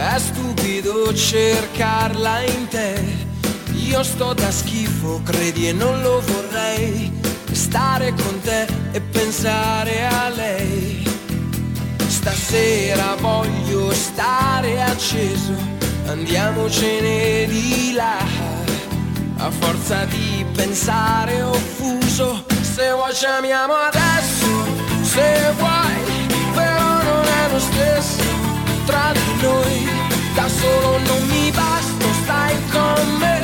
è stupido cercarla in te. Io sto da schifo, credi e non lo vorrei. Stare con te e pensare a lei. Stasera voglio stare acceso, andiamocene di là. A forza di pensare offuso, se vuoi ci amiamo adesso, se vuoi però non è lo stesso tra di noi. Solo non mi basta, stai con me.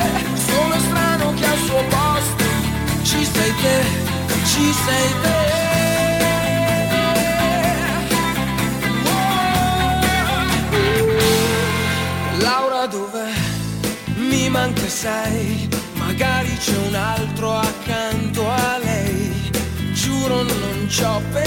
Sono strano che al suo posto ci sei te, ci sei te. Dov'è? Mi manca sei, magari c'è un altro accanto a lei. Giuro non ci ho pensato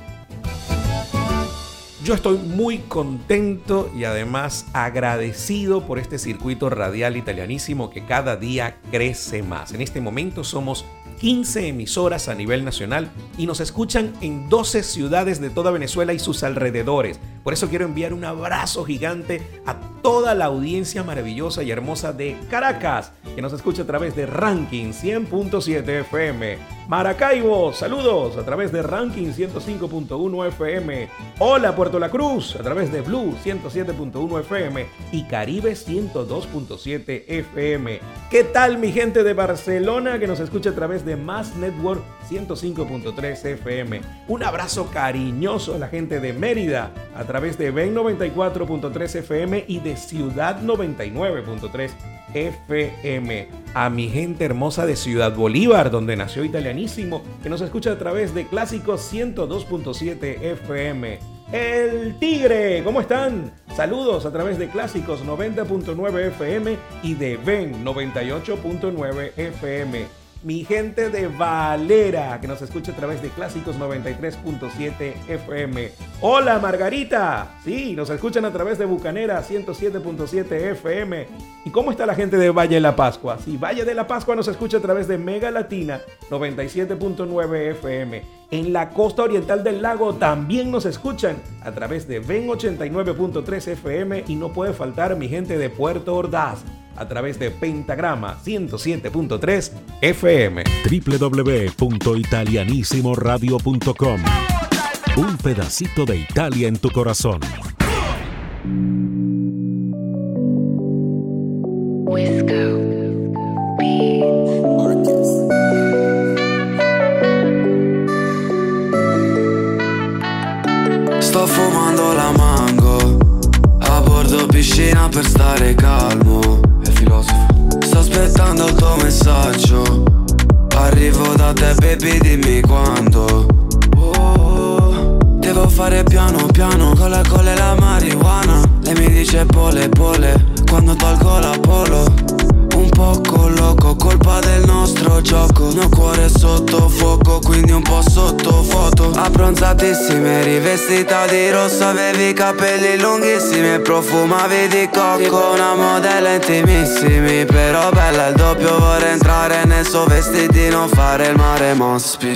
Yo estoy muy contento y además agradecido por este circuito radial italianísimo que cada día crece más. En este momento somos 15 emisoras a nivel nacional y nos escuchan en 12 ciudades de toda Venezuela y sus alrededores. Por eso quiero enviar un abrazo gigante a toda la audiencia maravillosa y hermosa de Caracas, que nos escucha a través de Ranking 100.7 FM. Maracaibo, saludos a través de Ranking 105.1 FM. Hola Puerto La Cruz, a través de Blue 107.1 FM y Caribe 102.7 FM. ¿Qué tal mi gente de Barcelona que nos escucha a través de Mass Network 105.3 FM? Un abrazo cariñoso a la gente de Mérida través de Ben 94.3 FM y de Ciudad 99.3 FM. A mi gente hermosa de Ciudad Bolívar, donde nació Italianísimo, que nos escucha a través de Clásicos 102.7 FM. El Tigre, ¿cómo están? Saludos a través de Clásicos 90.9 FM y de Ben 98.9 FM mi gente de Valera, que nos escucha a través de Clásicos 93.7 FM. Hola Margarita, sí, nos escuchan a través de Bucanera 107.7 FM. ¿Y cómo está la gente de Valle de la Pascua? Sí, Valle de la Pascua nos escucha a través de Mega Latina 97.9 FM. En la costa oriental del lago también nos escuchan a través de Ven 89.3 FM y no puede faltar mi gente de Puerto Ordaz a través de Pentagrama 107.3 FM. www.italianissimoradio.com Un pedacito de Italia en tu corazón.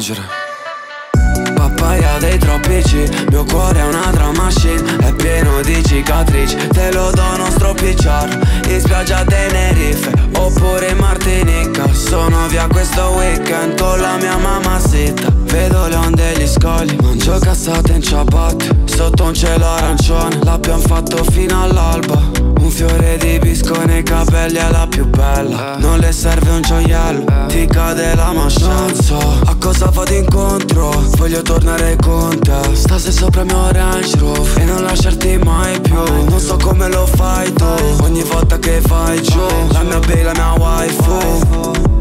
Spingere Papaya dei troppi G Mio cuore è una drum machine È pieno di cicatrici Te lo dono stropicciar In spiaggia Tenerife Oppure in Martinica. Sono via questo weekend Con la mia mamma zitta Vedo le onde e gli scogli Mangio cassate in ciabatte. Sotto un cielo arancione L'abbiamo fatto fino all'alba. Un fiore di bisco nei capelli è la più bella. Non le serve un gioiello Ti cade la mascia. So a cosa vado incontro Voglio tornare con te. Stase sopra il mio Range Rover E non lasciarti mai più. Non so come lo fai tu Ogni volta che fai giù La mia bella, la mia waifu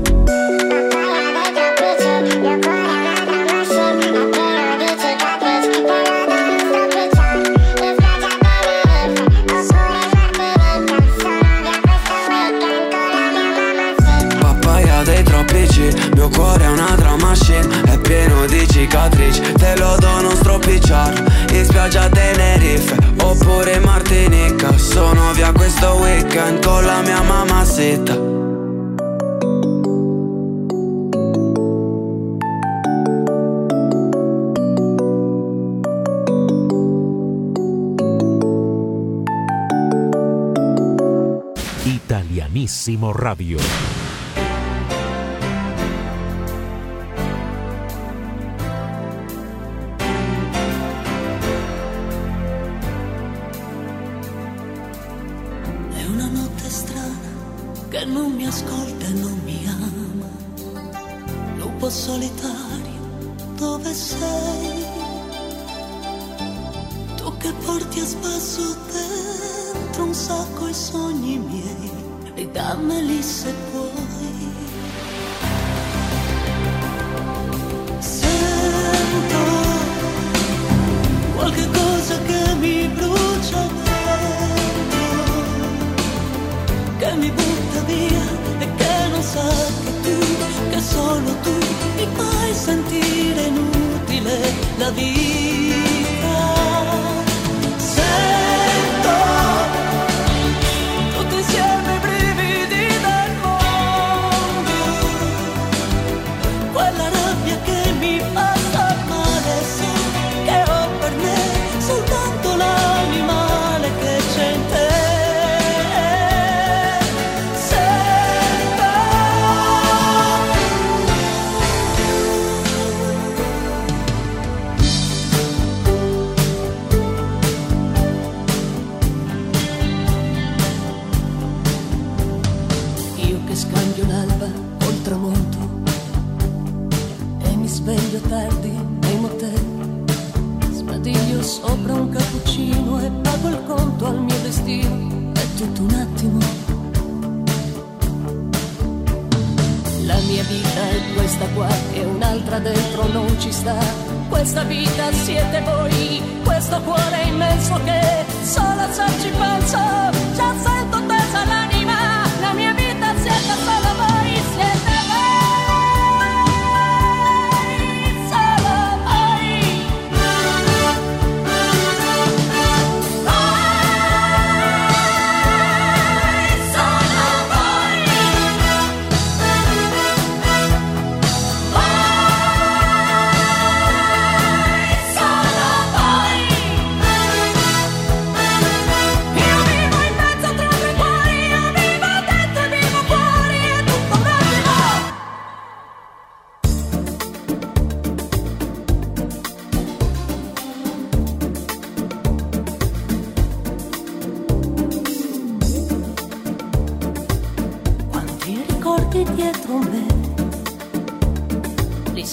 Radio.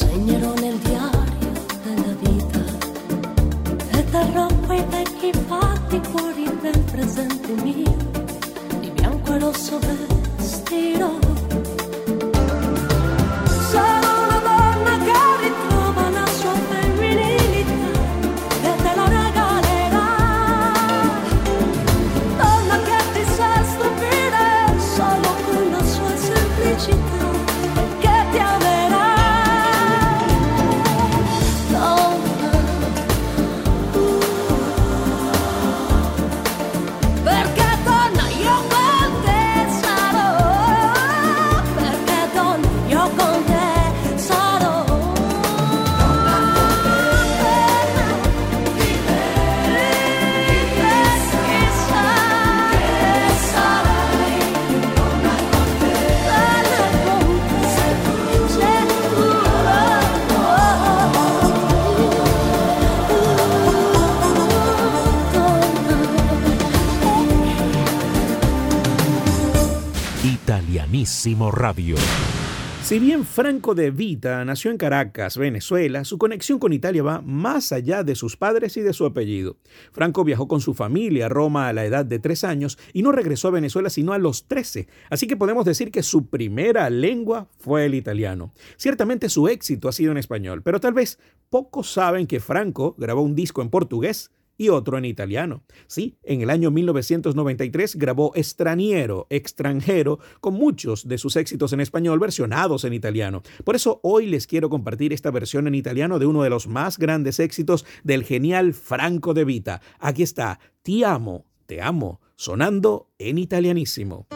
segnerò nel diario della vita e terrò quei vecchi fatti fuori nel presente mio, di bianco e rosso vero. Radio. Si bien Franco de Vita nació en Caracas, Venezuela, su conexión con Italia va más allá de sus padres y de su apellido. Franco viajó con su familia a Roma a la edad de tres años y no regresó a Venezuela sino a los trece, así que podemos decir que su primera lengua fue el italiano. Ciertamente su éxito ha sido en español, pero tal vez pocos saben que Franco grabó un disco en portugués y otro en italiano. Sí, en el año 1993 grabó Estraniero, extranjero, con muchos de sus éxitos en español versionados en italiano. Por eso hoy les quiero compartir esta versión en italiano de uno de los más grandes éxitos del genial Franco de Vita. Aquí está, Ti amo, te amo, sonando en italianísimo.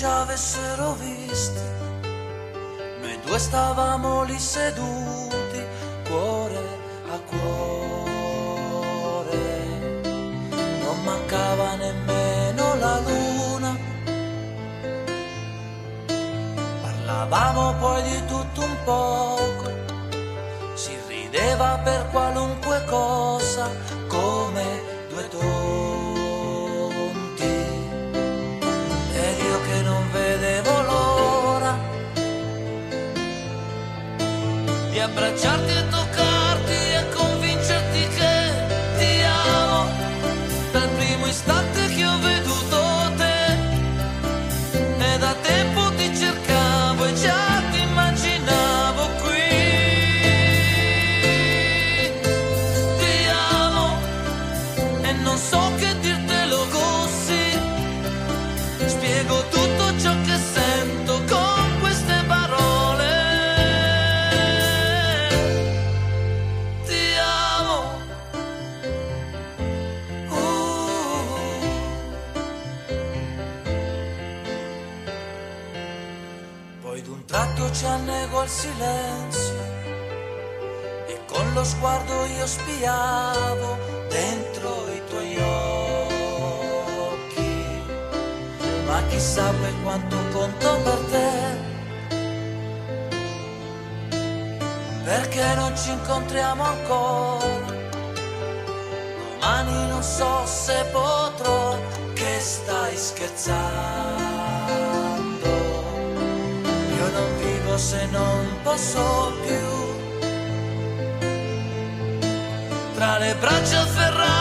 Ci avessero visti, noi due stavamo lì seduti, cuore a cuore, non mancava nemmeno la luna, parlavamo poi di tutto un poco, si rideva per qualunque cosa, come due tonti. Abbracciarti e ci annego il silenzio e con lo sguardo io spiavo dentro i tuoi occhi. Ma chissà poi quanto conto per te. Perché non ci incontriamo ancora? Domani non so se potrò, che stai scherzando se non posso più. Tra le braccia afferrarti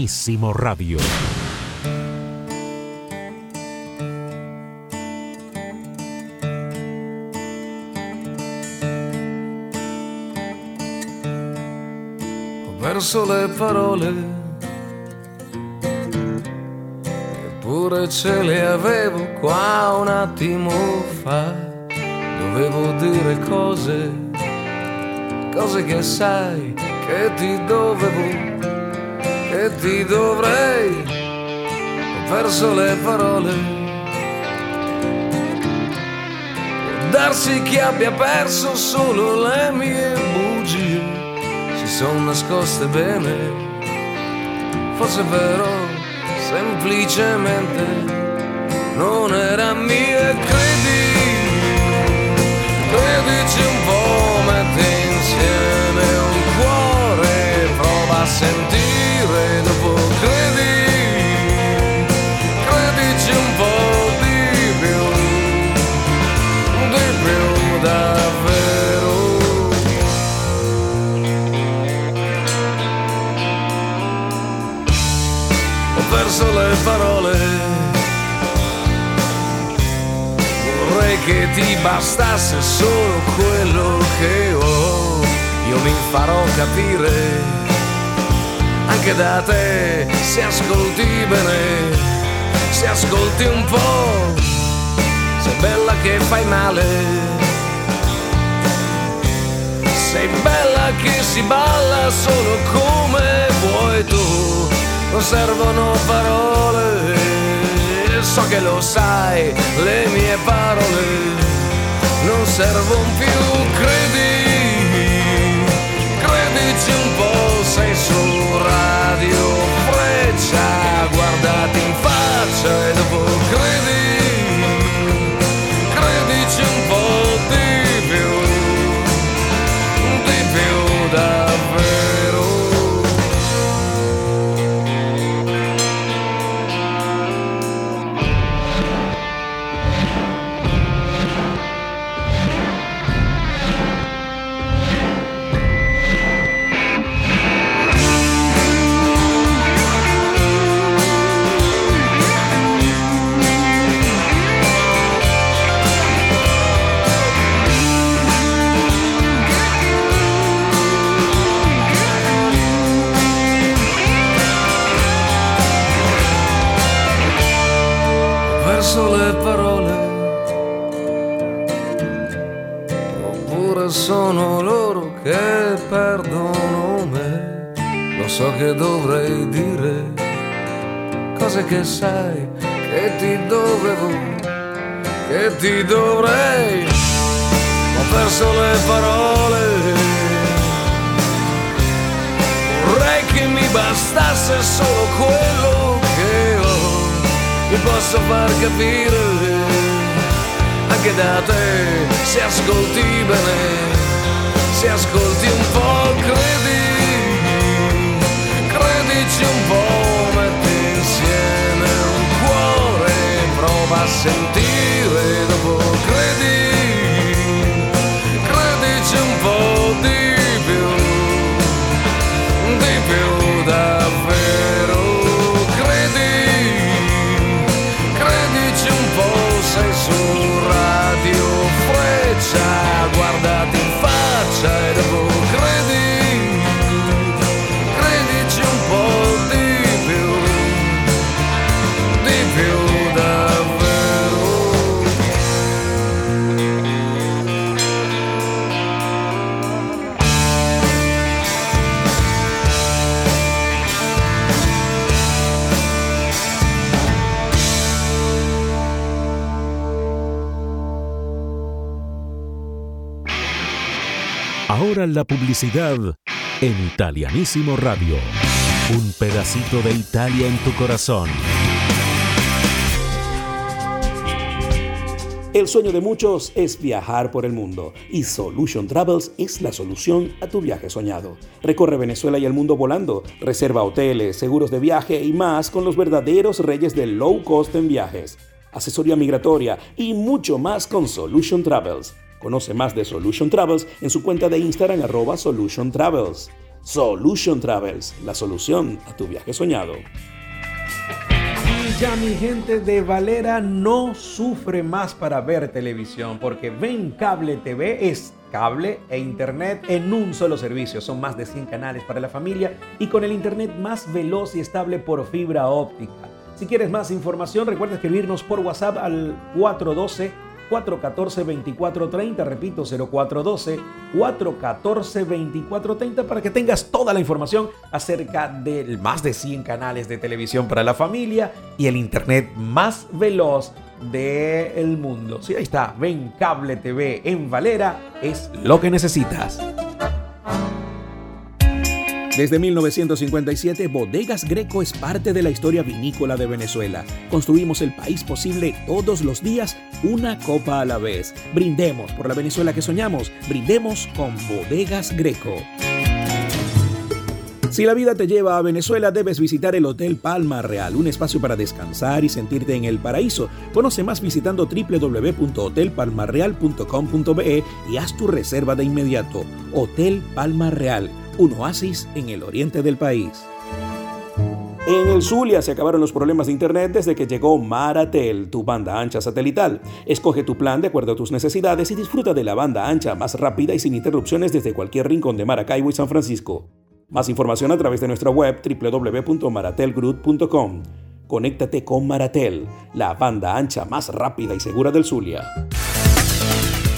Italianissimo Radio. Ho perso le parole, eppure ce le avevo qua un attimo fa. Dovevo dire cose, cose che sai che ti dovevo, ti dovrei. Ho perso le parole. Può darsi che abbia perso solo le mie bugie si sono nascoste bene. Forse però semplicemente non era mia. Credi, credici un po', metti insieme un cuore, prova a sentire dopo credi, credici un po' di più, di più davvero. ho perso le parole. Vorrei che ti bastasse solo quello che ho. Io mi farò capire anche da te se ascolti bene, se ascolti un po'. Sei bella che fai male. Sei bella che si balla solo come vuoi tu, non servono parole, so che lo sai, le mie parole non servono più, credi, credici un po', sei su radio freccia, guardati in faccia e dopo credi, Ho perso le parole, oppure sono loro che perdono me. Lo so che dovrei dire cose che sai che ti dovevo, che ti dovrei. Ho perso le parole. Vorrei che mi bastasse solo quello Mi posso far capire anche da te, se ascolti bene, se ascolti un po', credi, credici un po', metti insieme un cuore, prova a sentire dopo, credi, credici un po' La publicidad en Italianísimo Radio. Un pedacito de Italia en tu corazón. El sueño de muchos es viajar por el mundo y Solution Travels es la solución a tu viaje soñado. Recorre Venezuela y el mundo volando, reserva hoteles, seguros de viaje y más con los verdaderos reyes del low cost en viajes, asesoría migratoria y mucho más con Solution Travels. Conoce más de Solution Travels en su cuenta de Instagram arroba Solution Travels. Solution Travels, la solución a tu viaje soñado. Y ya mi gente de Valera no sufre más para ver televisión porque Ven Cable TV es cable e internet en un solo servicio. Son más de 100 canales para la familia y con el internet más veloz y estable por fibra óptica. Si quieres más información, recuerda escribirnos por WhatsApp al 412 414-2430, repito, 0412-414-2430 para que tengas toda la información acerca de más de 100 canales de televisión para la familia y el internet más veloz del mundo. Sí, ahí está, ven Cable TV en Valera, es lo que necesitas. Desde 1957, Bodegas Greco es parte de la historia vinícola de Venezuela. Construimos el país posible todos los días, una copa a la vez. Brindemos por la Venezuela que soñamos. Brindemos con Bodegas Greco. Si la vida te lleva a Venezuela, debes visitar el Hotel Palma Real, un espacio para descansar y sentirte en el paraíso. Conoce más visitando www.hotelpalmarreal.com.be y haz tu reserva de inmediato. Hotel Palma Real, un oasis en el oriente del país. En el Zulia se acabaron los problemas de internet desde que llegó Maratel, tu banda ancha satelital. Escoge tu plan de acuerdo a tus necesidades y disfruta de la banda ancha más rápida y sin interrupciones desde cualquier rincón de Maracaibo y San Francisco. Más información a través de nuestra web www.maratelgroup.com. Conéctate con Maratel, la banda ancha más rápida y segura del Zulia.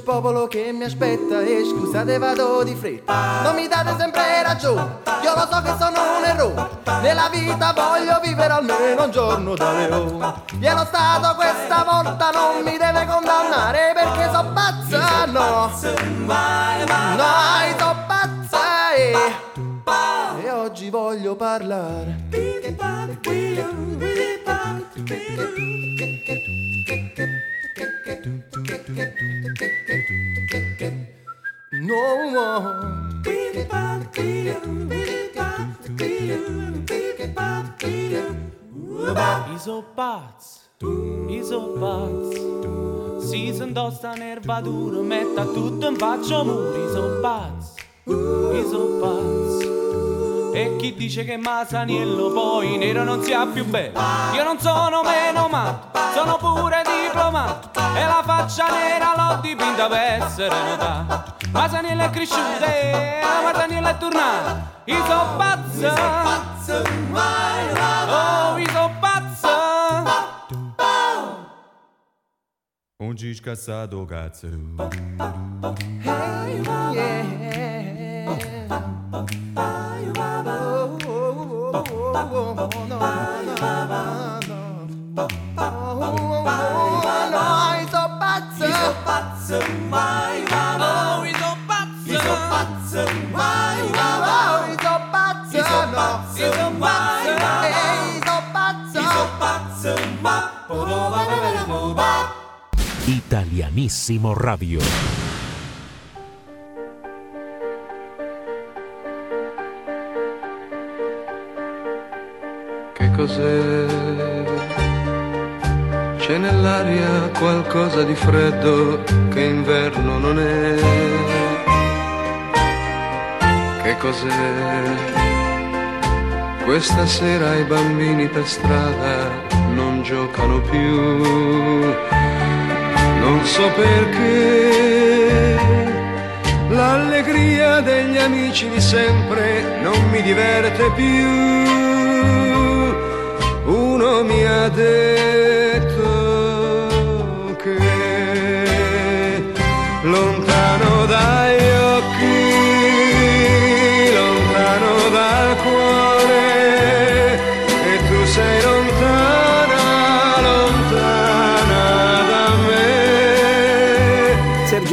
Il popolo che mi aspetta E scusate vado di fretta. Non mi date sempre ragione Io lo so che sono un errore. Nella vita voglio vivere almeno un giorno da leone. Vieno stato questa volta non mi deve condannare Perché so pazza, no. No, so pazza eh. E oggi voglio parlare. No more. isopats. isopați Season dosta nervadură metta tutto în vaci omuri Isopats, isopați E chi dice che Masaniello poi nero non sia più bello Io non sono meno matto Sono pure diplomato. E la faccia nera l'ho dipinta per essere notata Masaniello è cresciuto e Masaniello è tornato. Iso pazzo, iso pazzo, Oh, iso pazzo. Un descansado cazzo. Hey, yeah. Italianísimo Radio. Cos'è? C'è nell'aria qualcosa di freddo che inverno non è. Che cos'è? Questa sera i bambini per strada non giocano più. Non so perché l'allegria degli amici di sempre non mi diverte più. يدك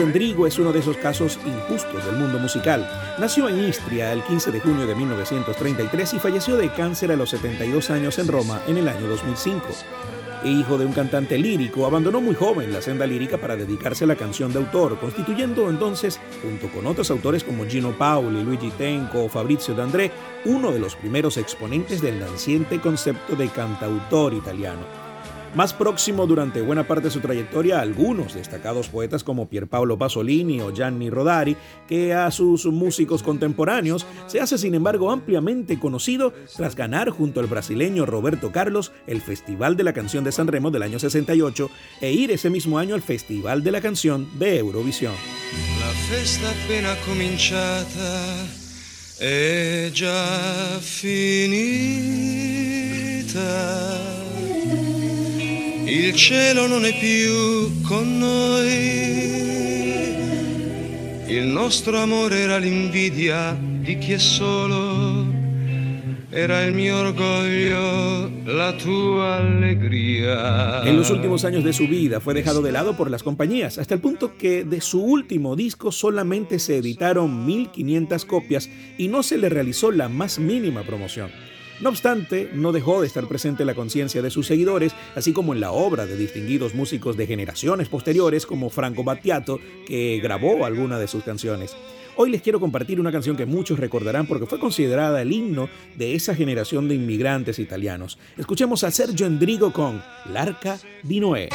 me. Sergio Endrigo es uno de esos casos injustos del mundo musical. Nació en Istria el 15 de junio de 1933 y falleció de cáncer a los 72 años en Roma en el año 2005. Hijo de un cantante lírico, abandonó muy joven la senda lírica para dedicarse a la canción de autor, constituyendo entonces, junto con otros autores como Gino Paoli, Luigi Tenco o Fabrizio D'André, uno de los primeros exponentes del naciente concepto de cantautor italiano. Más próximo durante buena parte de su trayectoria a algunos destacados poetas como Pierpaolo Pasolini o Gianni Rodari, que a sus músicos contemporáneos se hace sin embargo ampliamente conocido tras ganar junto al brasileño Roberto Carlos el Festival de la Canción de San Remo del año 68 e ir ese mismo año al Festival de la Canción de Eurovisión. La festa appena cominciata è già finita. Il cielo non è più con noi. Il nostro amore era l'invidia di chi è solo. Era il mio orgoglio, la tua allegria. En los últimos años de su vida fue dejado de lado por las compañías, hasta el punto que de su último disco solamente se editaron 1500 copias y no se le realizó la más mínima promoción. No obstante, no dejó de estar presente en la conciencia de sus seguidores, así como en la obra de distinguidos músicos de generaciones posteriores como Franco Battiato, que grabó alguna de sus canciones. Hoy les quiero compartir una canción que muchos recordarán porque fue considerada el himno de esa generación de inmigrantes italianos. Escuchemos a Sergio Endrigo con L'Arca di Noè.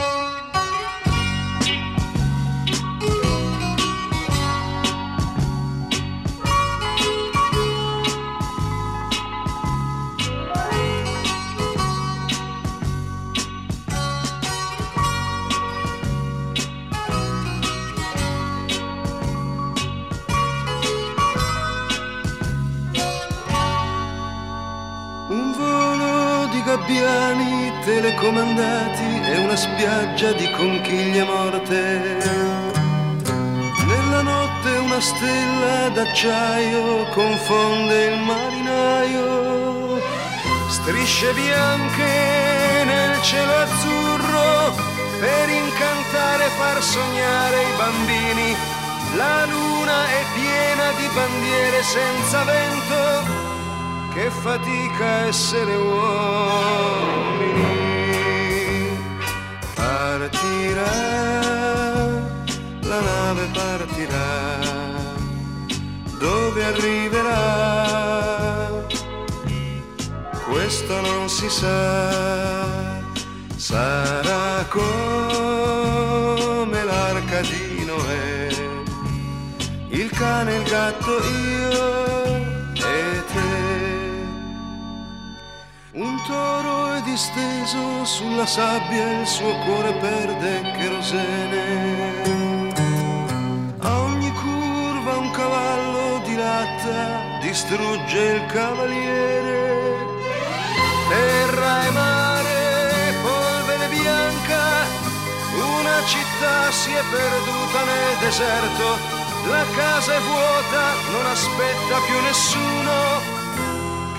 Telecomandati e una spiaggia di conchiglie morte. Nella notte una stella d'acciaio confonde il marinaio. Strisce bianche nel cielo azzurro per incantare e far sognare i bambini. La luna è piena di bandiere senza vento che fatica essere uomini. Partirà, la nave partirà, dove arriverà? Questo non si sa, sarà come l'arca di Noè, il cane, il gatto, io toro è disteso sulla sabbia, il suo cuore perde kerosene. A ogni curva un cavallo dilatta, distrugge il cavaliere. Terra e mare, polvere bianca, una città si è perduta nel deserto, la casa è vuota, non aspetta più nessuno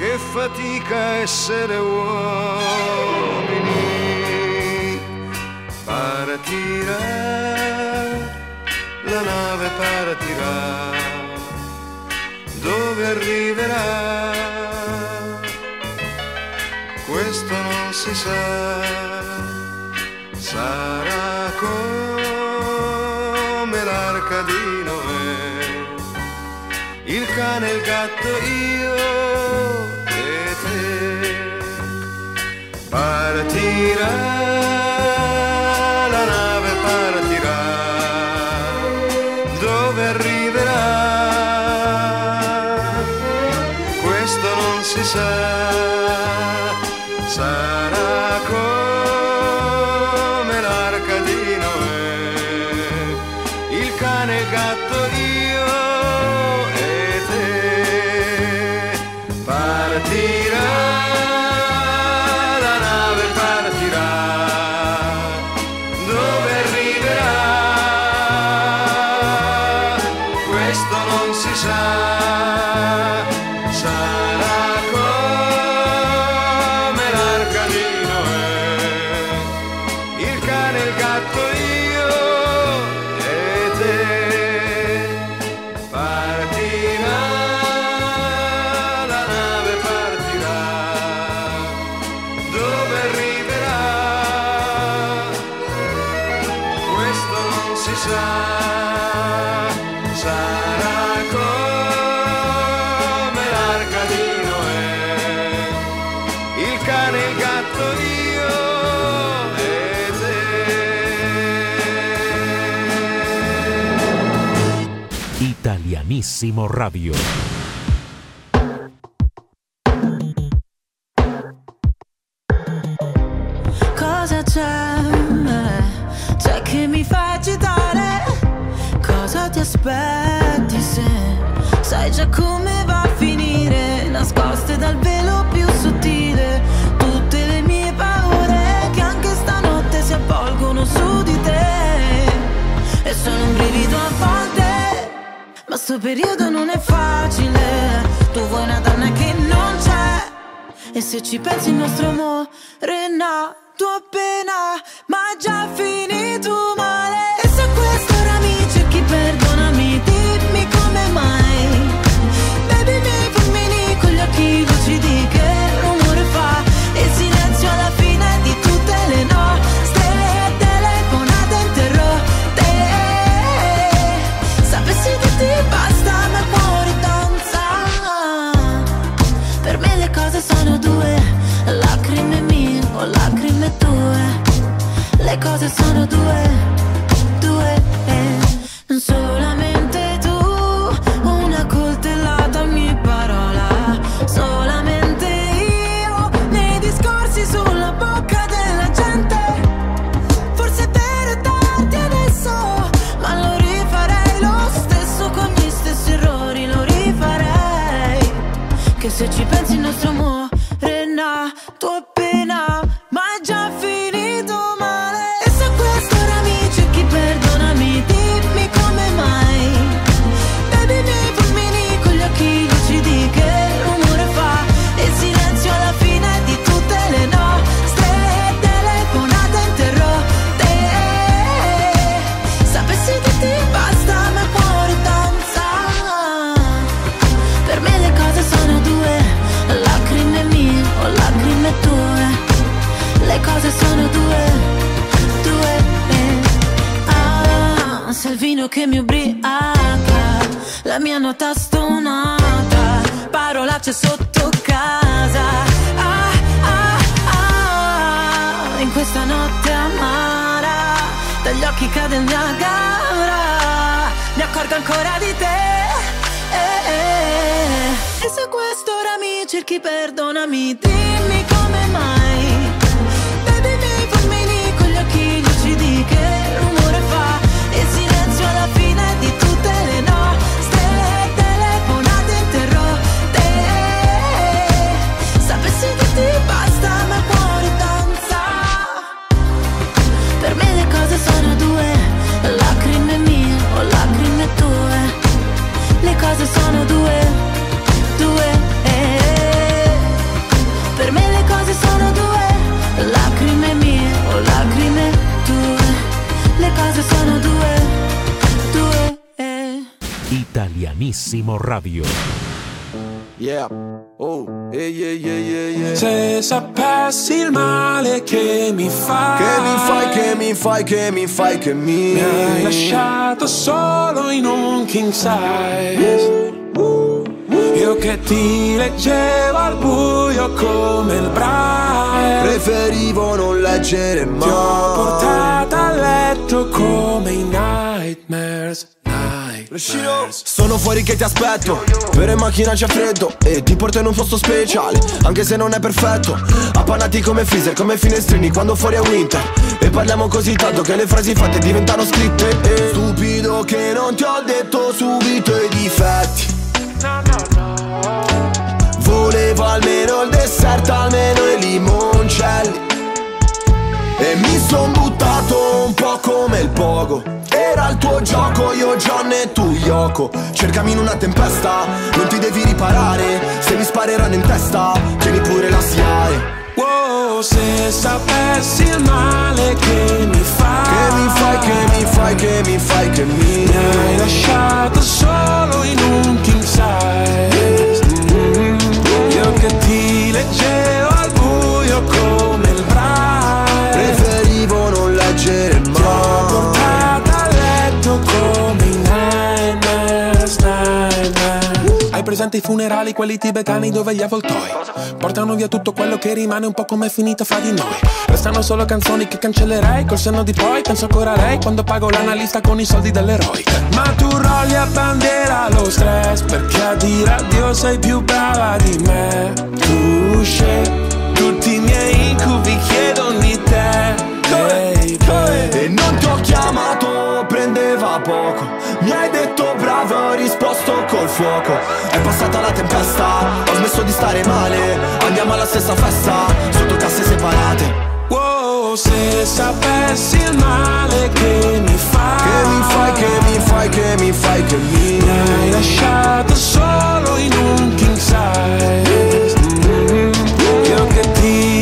che fatica essere uomini. Partirà, la nave partirà, dove arriverà? Questo non si sa, sarà il cane, il gatto, io e te. Partirà, Italianissimo Radio. Cosa c'è? C'è che mi fa agitare? Cosa ti aspetti se sai già come va a finire? Nascoste dal velo più sottile tutte le mie paure che anche stanotte si avvolgono su di te. E sono un brivido a volte, ma sto periodo non è facile. Tu vuoi una donna che non c'è. E se ci pensi il nostro amore è nato appena Ma è già finito male sono due, due. eh. Solamente tu, una coltellata ogni parola. Solamente io, nei discorsi sulla bocca della gente. Forse per darti adesso, ma lo rifarei lo stesso con gli stessi errori, lo rifarei. Che se ci pensi la mia nota stonata, parolacce sotto casa. Ah, ah, ah, in questa notte amara, dagli occhi cade il Niagara, mi accorgo ancora di te. eh, eh. E se questo ora mi cerchi, perdonami, dimmi come mai. Italianissimo Radio. Yeah. Oh, yeah, yeah, yeah, yeah, yeah. Se sapessi il male che mi fai Che mi fai, che mi fai, che mi fai, che mi Mi hai lasciato solo in un king size. Io che ti leggevo al buio come il braille. Preferivo non leggere mai Ti ho portata a letto come i nightmares Sono fuori che ti aspetto. Vero in macchina c'è freddo E ti porto in un posto speciale Anche se non è perfetto. Appannati come freezer, come finestrini Quando fuori è winter. E parliamo così tanto che le frasi fatte diventano scritte. E Stupido che non ti ho detto subito i difetti. Volevo almeno il dessert, almeno i limoncelli E mi son buttato un po' come il pogo. Era il tuo gioco, io John e tu Yoko. Cercami in una tempesta, non ti devi riparare. Se mi spareranno in testa, tieni pure la SIAE Wow, se sapessi il male che mi fai Che mi fai, che mi fai, che mi fai, che mi Mi hai lasciato solo in un king size. Mm, Io che ti leggevo presente i funerali, quelli tibetani dove gli avvoltoi Portano via tutto quello che rimane un po' come è finita fra di noi. Restano solo canzoni che cancellerei Col senno di poi penso ancora a lei Quando pago l'analista con i soldi dell'eroe. Ma tu rolli a bandiera lo stress Perché a dire addio sei più brava di me. Tu scegli tutti i miei incubi chiedono di te. Baby. E non ti ho chiamato, prendeva poco fuoco. È passata la tempesta, ho smesso di stare male. Andiamo alla stessa festa, sotto casse separate. Wow, se sapessi il male che mi fai Che mi fai, che mi fai, che mi fai, che mi hai lasciato solo in un king size. Mm, Io che ti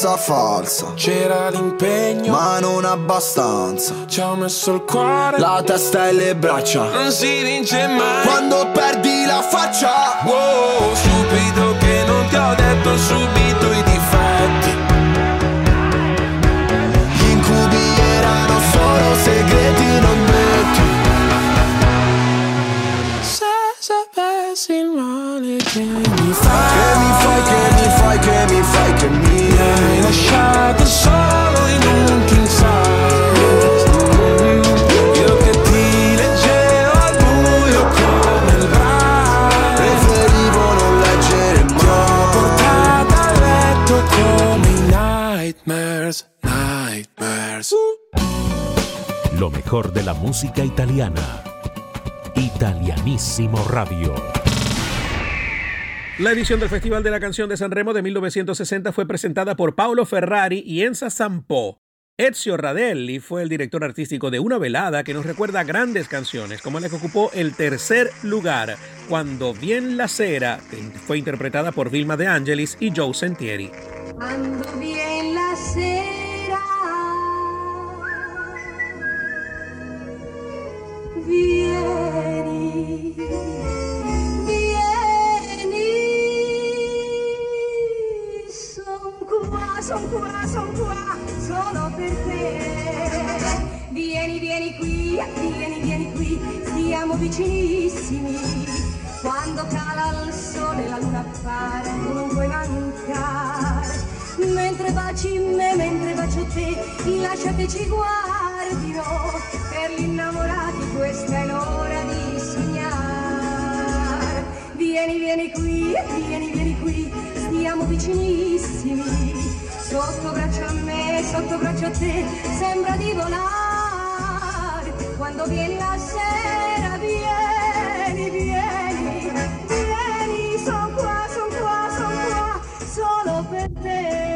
Partenza falsa. C'era l'impegno Ma non abbastanza. Ci ho messo il cuore. La testa e le braccia. Non si vince mai. Quando perdi la faccia. Wow, stupido che non ti ho detto subito i difetti. Gli incubi erano solo segreti non detti Se sapessi il male che mi fai Che mi fai, Lo mejor de la música italiana. Italianissimo Radio. La edición del Festival de la Canción de Sanremo de 1960 fue presentada por Paolo Ferrari y Enza Sampo. Ezio Radelli fue el director artístico de una velada que nos recuerda grandes canciones, como la que ocupó el tercer lugar, Cuando bien la cera, que fue interpretada por Vilma De Angelis y Joe Sentieri. Viene son qua, son qua, solo per te. Vieni, vieni qui, vieni, vieni qui, stiamo vicinissimi. Quando cala il sole la luna appare, tu non puoi mancare. Mentre baci me, mentre bacio te, lascia che. Per gli innamorati questa è l'ora di sognare. Vieni, vieni qui, vieni, vieni qui, stiamo vicinissimi. Sotto braccio me, te, sembra di volare. Quando viene la sera, vieni, vieni, vieni, son qua, son qua, solo per te.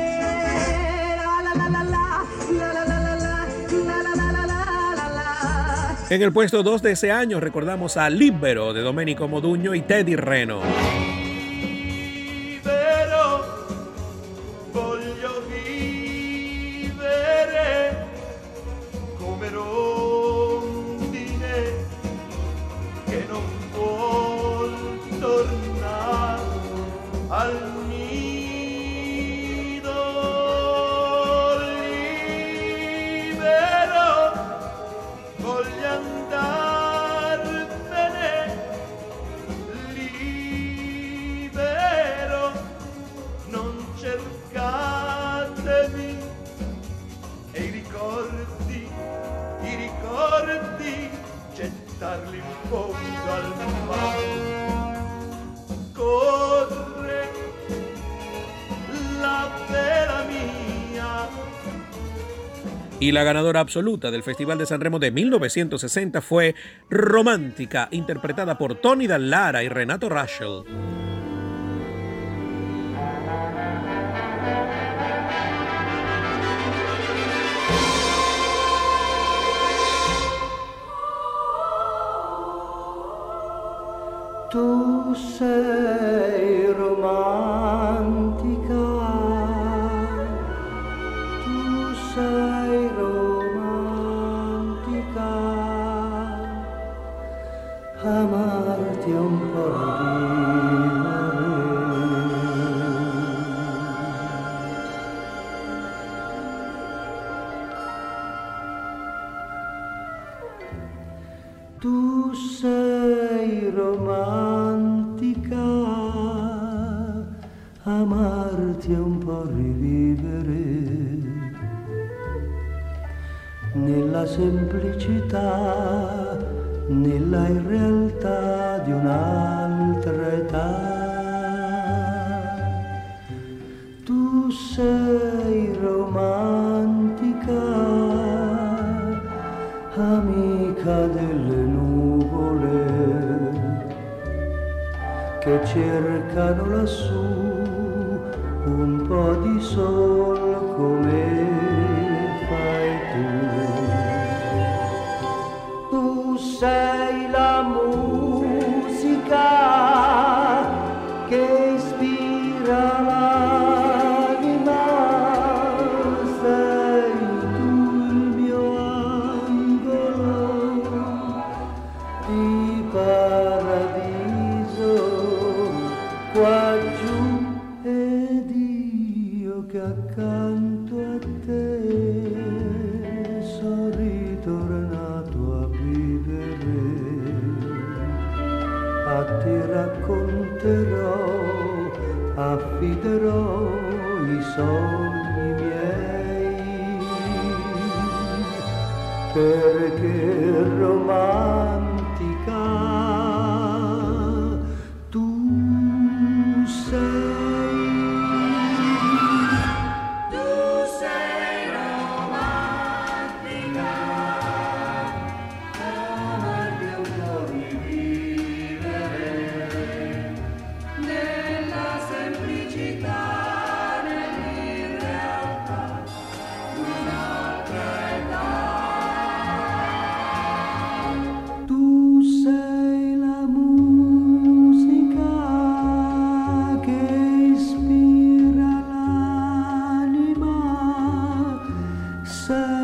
En el puesto 2 de ese año recordamos a Libero de Domenico Moduño y Teddy Reno. Y la ganadora absoluta del Festival de San Remo de 1960 fue Romántica, interpretada por Tony Dallara y Renato Raschel. Amica delle nuvole che cercano lassù un po' di sol come affiderò i sogni miei perché romantica say.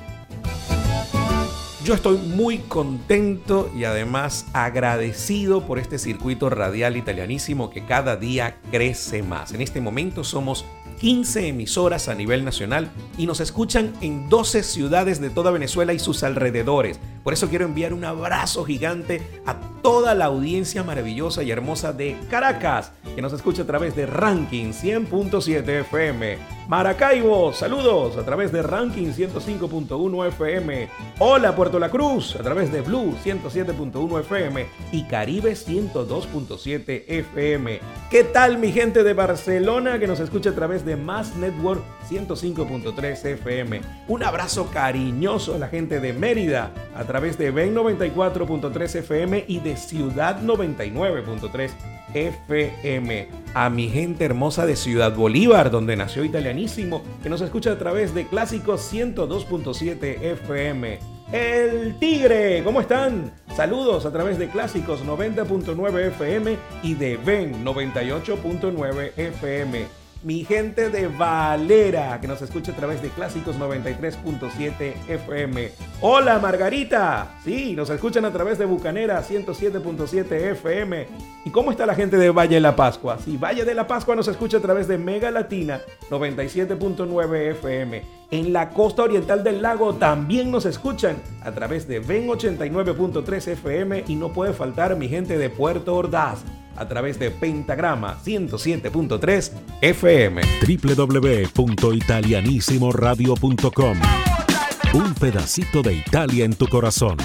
Yo estoy muy contento y además agradecido por este circuito radial italianísimo que cada día crece más. En este momento somos 15 emisoras a nivel nacional y nos escuchan en 12 ciudades de toda Venezuela y sus alrededores. Por eso quiero enviar un abrazo gigante a toda la audiencia maravillosa y hermosa de Caracas, que nos escucha a través de Ranking 100.7 FM. Maracaibo, saludos a través de Ranking 105.1 FM. Hola Puerto La Cruz, a través de Blue 107.1 FM y Caribe 102.7 FM. ¿Qué tal mi gente de Barcelona que nos escucha a través de Mass Network 105.3 FM? Un abrazo cariñoso a la gente de Mérida a través de Ben 94.3 FM y de Ciudad 99.3 FM. A mi gente hermosa de Ciudad Bolívar, donde nació Italianísimo, que nos escucha a través de Clásicos 102.7 FM. El Tigre, ¿cómo están? Saludos a través de Clásicos 90.9 FM y de Ben 98.9 FM. Mi gente de Valera, que nos escucha a través de Clásicos 93.7 FM. Hola Margarita, sí, nos escuchan a través de Bucanera 107.7 FM. ¿Y cómo está la gente de Valle de la Pascua? Sí, Valle de la Pascua nos escucha a través de Mega Latina 97.9 FM. En la costa oriental del lago también nos escuchan a través de Ven 89.3 FM y no puede faltar mi gente de Puerto Ordaz a través de Pentagrama 107.3 FM. www.italianissimoradio.com Un pedacito de Italia en tu corazón.